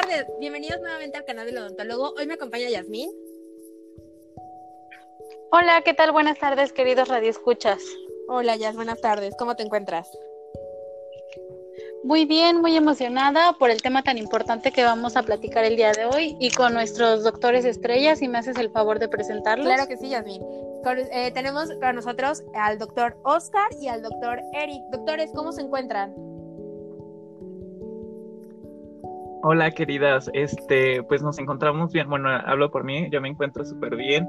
tardes, bienvenidos nuevamente al canal del odontólogo. Hoy me acompaña Yasmín. Hola, ¿qué tal? Buenas tardes, queridos radioescuchas. Hola, Yas, buenas tardes. ¿Cómo te encuentras? Muy bien, muy emocionada por el tema tan importante que vamos a platicar el día de hoy y con nuestros doctores estrellas, si me haces el favor de presentarlos. Claro que sí, Yasmín. Eh, tenemos con nosotros al doctor Oscar y al doctor Eric. Doctores, ¿cómo se encuentran? Hola, queridas. Este, pues nos encontramos bien. Bueno, hablo por mí, yo me encuentro súper bien.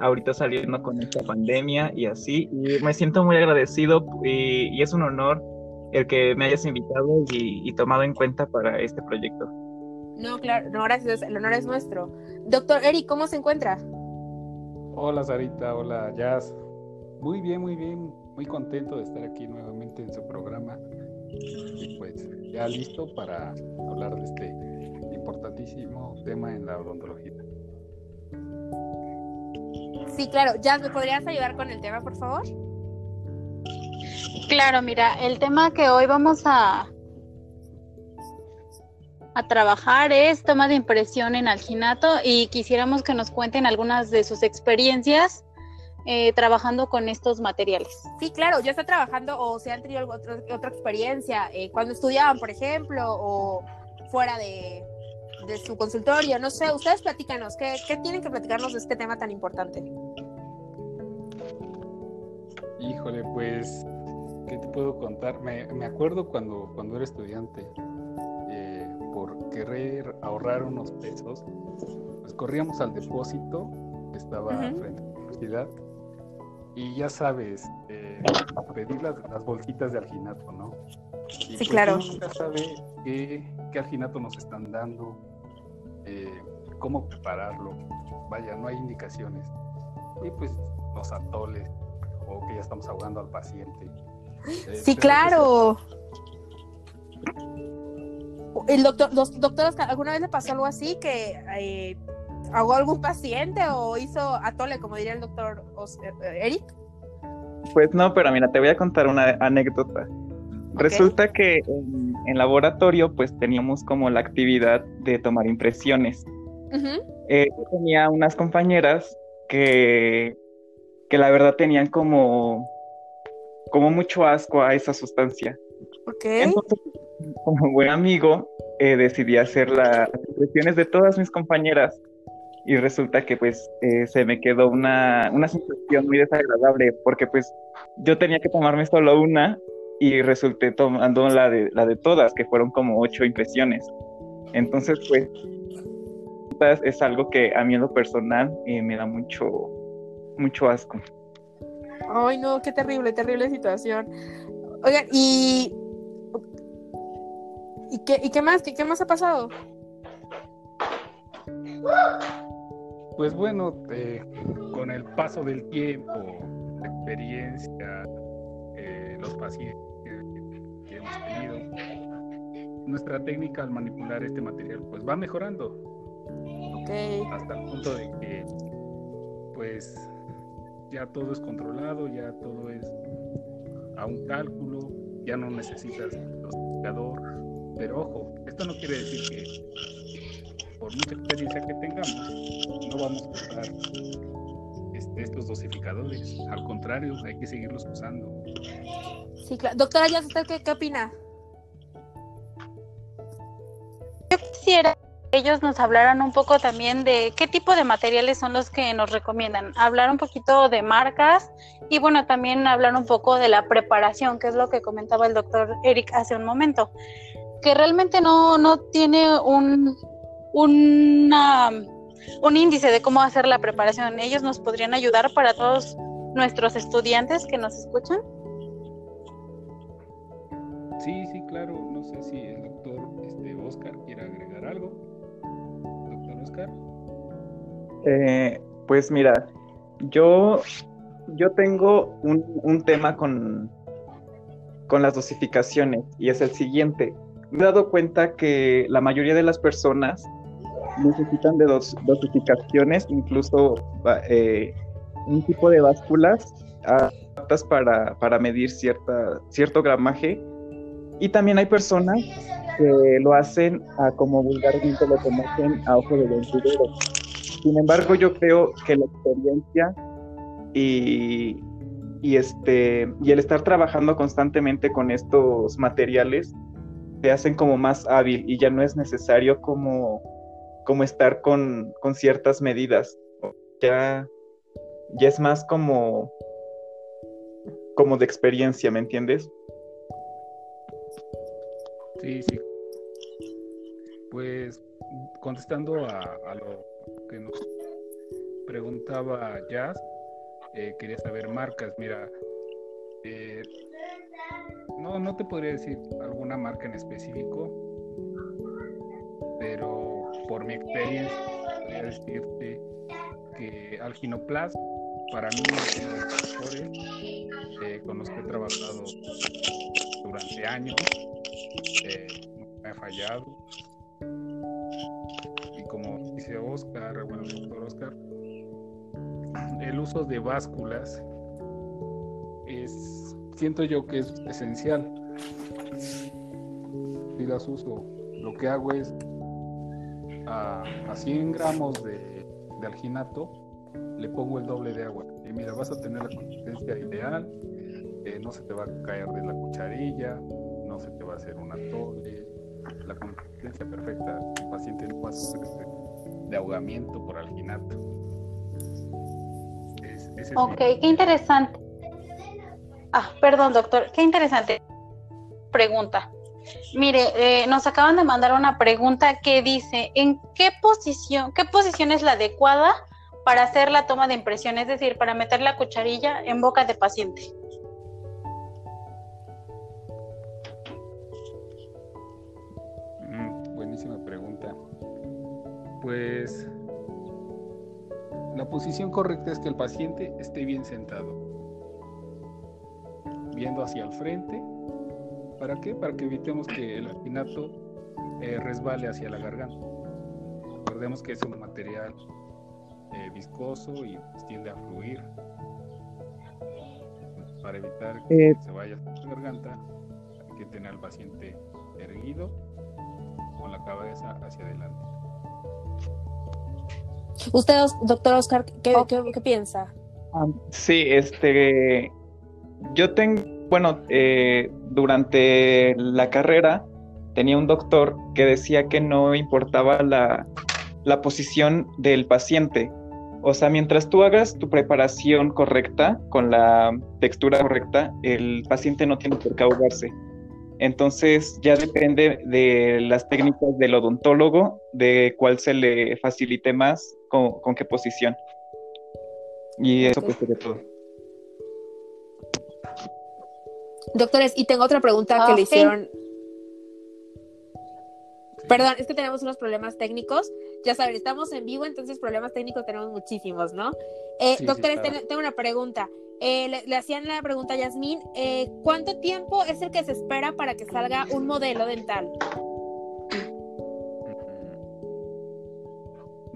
Ahorita saliendo con esta pandemia y así. Y me siento muy agradecido y es un honor el que me hayas invitado y, tomado en cuenta para este proyecto. No, claro, no, gracias, el honor es nuestro. Doctor Eric, ¿cómo se encuentra? Hola Sarita, hola Jazz. Muy bien, muy bien, muy contento de estar aquí nuevamente en su programa. Y pues ya listo para hablar de este importantísimo tema en la odontología. Sí, claro. Jazz, ¿me podrías ayudar con el tema, por favor? Claro, mira, el tema que hoy vamos a, a trabajar es toma de impresión en alginato y quisiéramos que nos cuenten algunas de sus experiencias eh, trabajando con estos materiales. Sí, claro, ya está trabajando o se han tenido otra, otra experiencia eh, cuando estudiaban, por ejemplo, o fuera de, su consultorio, no sé, ustedes platícanos, ¿qué, ¿qué tienen que platicarnos de este tema tan importante? Híjole, pues ¿qué te puedo contar? Me, acuerdo cuando, cuando era estudiante, eh, por querer ahorrar unos pesos, pues corríamos al depósito que estaba frente a la universidad y ya sabes, eh, pedir las, bolsitas de alginato, ¿no? sí, pues claro. Nunca sabe qué, qué alginato nos están dando, eh, cómo prepararlo. Vaya, no hay indicaciones. Y pues los atoles, o que ya estamos ahogando al paciente. Eh, sí, claro. El doctor, los doctores, ¿alguna vez le pasó algo así que eh, ahogó algún paciente o hizo atole, como diría el doctor eh, Eric? Pues no, pero mira, te voy a contar una anécdota. Resulta que en, laboratorio pues teníamos como la actividad de tomar impresiones. tenía unas compañeras que, que la verdad tenían como como mucho asco a esa sustancia. Ok. Entonces, como buen amigo, eh, decidí hacer las impresiones de todas mis compañeras y resulta que pues eh, se me quedó una, una sensación muy desagradable porque pues yo tenía que tomarme solo una y resulté tomando la de, la de todas, que fueron como ocho impresiones. Entonces pues es algo que a mí en lo personal eh, me da mucho, mucho asco. Ay, no, qué terrible, terrible situación. Oigan, y. ¿Y qué, y qué más? ¿Qué, más ha pasado? Pues bueno, eh, con el paso del tiempo, la experiencia, eh, los pacientes que, hemos tenido, nuestra técnica al manipular este material pues va mejorando. Okay. Hasta el punto de que pues ya todo es controlado, ya todo es a un cálculo, ya no necesitas dosificador. Pero ojo, esto no quiere decir que por mucha experiencia que tengamos, no vamos a usar este, estos dosificadores. Al contrario, hay que seguirlos usando. Sí, claro. Doctora, ¿usted qué, qué opina? Yo quisiera ellos nos hablaran un poco también de qué tipo de materiales son los que nos recomiendan, hablar un poquito de marcas y bueno, también hablar un poco de la preparación, que es lo que comentaba el doctor Eric hace un momento, que realmente no, no tiene un, una, un índice de cómo hacer la preparación. Ellos nos podrían ayudar para todos nuestros estudiantes que nos escuchan. Sí, sí, claro. No sé si el doctor este, Oscar quiere agregar algo. Eh, pues mira, yo, yo tengo un, tema con, con las dosificaciones y es el siguiente. Me he dado cuenta que la mayoría de las personas necesitan de dos, dosificaciones, incluso eh, un tipo de básculas aptas para, para medir cierta, cierto gramaje. Y también hay personas que lo hacen a como vulgarmente lo conocen a ojo de vencidero. Sin embargo, yo creo que la experiencia y, y, este, y el estar trabajando constantemente con estos materiales te hacen como más hábil y ya no es necesario como, como estar con, con ciertas medidas. Ya, ya es más como, como de experiencia, ¿me entiendes? Sí, sí. Pues contestando a, lo que nos preguntaba Jazz, eh, quería saber marcas. Mira, eh, no, no te podría decir alguna marca en específico, pero por mi experiencia, podría decirte que Alginoplast para mí es uno de los mejores eh, con los que he trabajado durante años. no me ha fallado. Y como dice Oscar, bueno, el doctor Oscar, el uso de básculas es, siento yo que es esencial. Si las uso, lo que hago es a, 100 gramos de, alginato, le pongo el doble de agua. Y mira, vas a tener la consistencia ideal, eh, no se te va a caer de la cucharilla, no se te va a hacer una atole, la consistencia perfecta. El paciente no va a sufrir de ahogamiento por alginato. Ok, qué interesante. Ah, perdón, doctor, qué interesante pregunta. Mire, eh, nos acaban de mandar una pregunta que dice, ¿en qué posición, qué posición es la adecuada para hacer la toma de impresión? Es decir, para meter la cucharilla en boca de paciente. Mm, buenísima pregunta. Pues la posición correcta es que el paciente esté bien sentado, viendo hacia el frente. ¿Para qué? Para que evitemos que el alginato eh, resbale hacia la garganta. Recordemos que es un material eh, viscoso y pues, tiende a fluir. Para evitar que eh. se vaya a la garganta, hay que tener al paciente erguido con la cabeza hacia adelante. Usted, doctor Oscar, ¿qué, qué, piensa? Ah, sí, este, yo tengo, bueno, eh, durante la carrera tenía un doctor que decía que no importaba la, la posición del paciente. O sea, mientras tú hagas tu preparación correcta, con la textura correcta, el paciente no tiene por qué ahogarse. Entonces ya depende de las técnicas del odontólogo, de cuál se le facilite más, con, qué posición. Y eso pues sería todo. Doctores, y tengo otra pregunta que le hicieron. Perdón, es que tenemos unos problemas técnicos. Ya saben, estamos en vivo, entonces problemas técnicos tenemos muchísimos, ¿no? Eh, doctores, tengo una pregunta. Eh, le, hacían la pregunta a Yasmín, eh, ¿cuánto tiempo es el que se espera para que salga un modelo dental?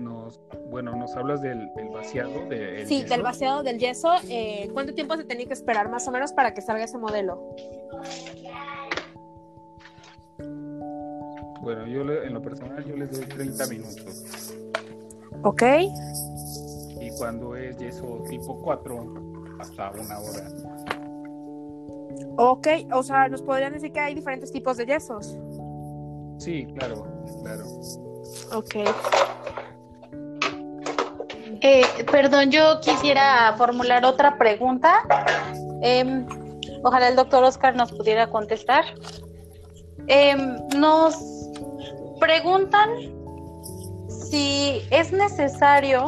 Nos, bueno, nos hablas del, vaciado del Sí, del vaciado del yeso. Eh, ¿Cuánto tiempo se tenía que esperar más o menos para que salga ese modelo? Bueno, yo en lo personal yo les doy 30 minutos. Ok. Y cuando es yeso tipo 4, hasta una hora. Ok, o sea, ¿nos podrían decir que hay diferentes tipos de yesos? Sí, claro, claro. Ok. Eh, perdón, yo quisiera formular otra pregunta. Em, ojalá el doctor Oscar nos pudiera contestar. Em, nos preguntan si es necesario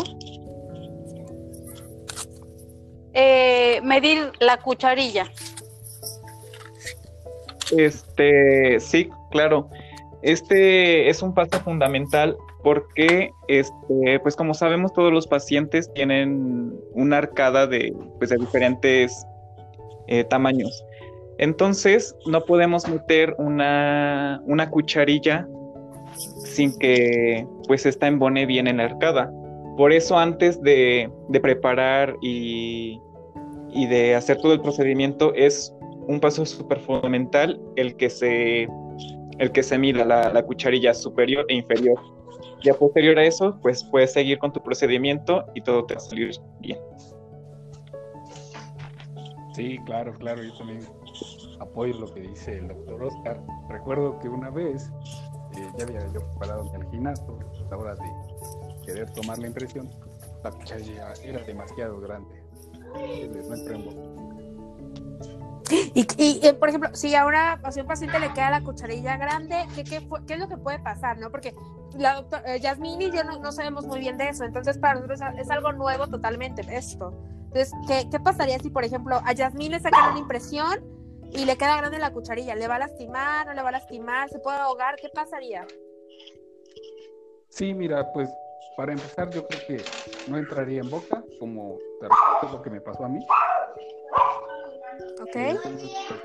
eh, medir la cucharilla. Este, sí, claro. Este es un paso fundamental porque, este, pues como sabemos, todos los pacientes tienen una arcada de, pues, de diferentes eh, tamaños. Entonces, no podemos meter una, una cucharilla sin que pues esta embone bien en la arcada. Por eso antes de, preparar y, de hacer todo el procedimiento es un paso súper fundamental el que se el que se mida la, la cucharilla superior e inferior. Ya posterior a eso, pues puedes seguir con tu procedimiento y todo te va a salir bien. Sí, claro, claro, yo también apoyo lo que dice el doctor Oscar. Recuerdo que una vez eh, ya había yo preparado mi alginato a la hora de querer tomar la impresión, la cucharilla era demasiado grande. En boca. Y, y, eh, por ejemplo, si ahora si a un paciente le queda la cucharilla grande, ¿qué, qué, qué es lo que puede pasar? ¿no? Porque la doctora Yasmín y yo no, no sabemos muy bien de eso, entonces para nosotros es algo nuevo totalmente esto. Entonces, ¿qué, qué pasaría si, por ejemplo, a Yasmín le sacan una impresión y le queda grande la cucharilla? ¿Le va a lastimar? ¿No le va a lastimar? ¿Se puede ahogar? ¿Qué pasaría? Sí, mira, pues para empezar yo creo que no entraría en boca, como te es lo que me pasó a mí. ¿Ok? Entonces, pues,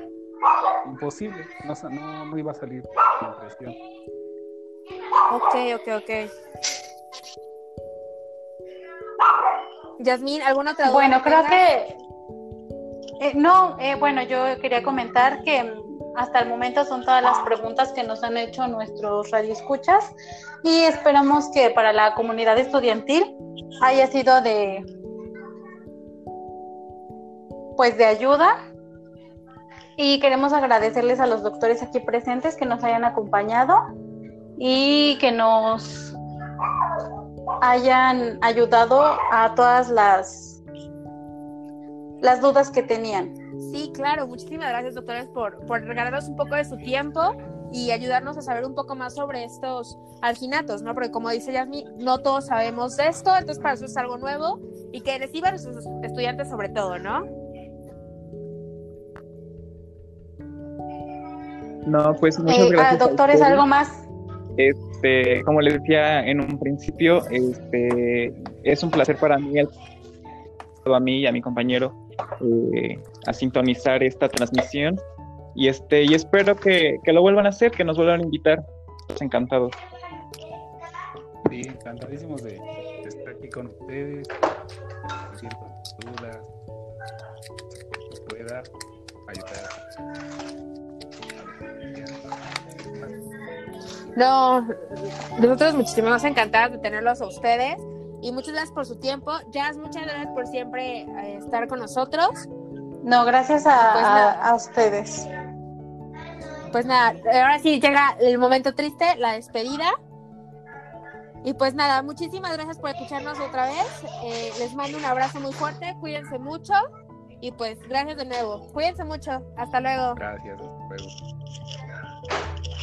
imposible, no, no iba a salir la impresión. Ok, ok, ok. Yasmín, ¿alguna otra duda? Bueno, creo que... eh, no, eh, bueno, yo quería comentar que mm, hasta el momento son todas las preguntas que nos han hecho nuestros radioescuchas y esperamos que para la comunidad estudiantil haya sido de pues de ayuda y queremos agradecerles a los doctores aquí presentes que nos hayan acompañado y que nos hayan ayudado a todas las las dudas que tenían. Sí, claro. Muchísimas gracias, doctores, por, por regalarnos un poco de su tiempo y ayudarnos a saber un poco más sobre estos alginatos, ¿no? Porque como dice Yasmin, no todos sabemos de esto, entonces para eso es algo nuevo y que reciban a sus estudiantes sobre todo, ¿no? No, pues muchas Eh, ah, gracias. doctores, algo más. Este, como les decía en un principio, este, es un placer para mí, a mí y a mi compañero, eh, a sintonizar esta transmisión. Y este, y espero que, que lo vuelvan a hacer, que nos vuelvan a invitar. Encantados. Sí, encantadísimos de, de estar aquí con ustedes, dudas, pueda ayudar. No, nosotros muchísimo más encantadas de tenerlos a ustedes y muchas gracias por su tiempo. Jazz, muchas gracias por siempre eh, estar con nosotros. No, gracias a, Pues a- a ustedes. Pues nada, ahora sí llega el momento triste, la despedida. Y pues nada, muchísimas gracias por escucharnos otra vez. Eh, les mando un abrazo muy fuerte, cuídense mucho y pues gracias de nuevo. Cuídense mucho, hasta luego. Gracias, hasta luego.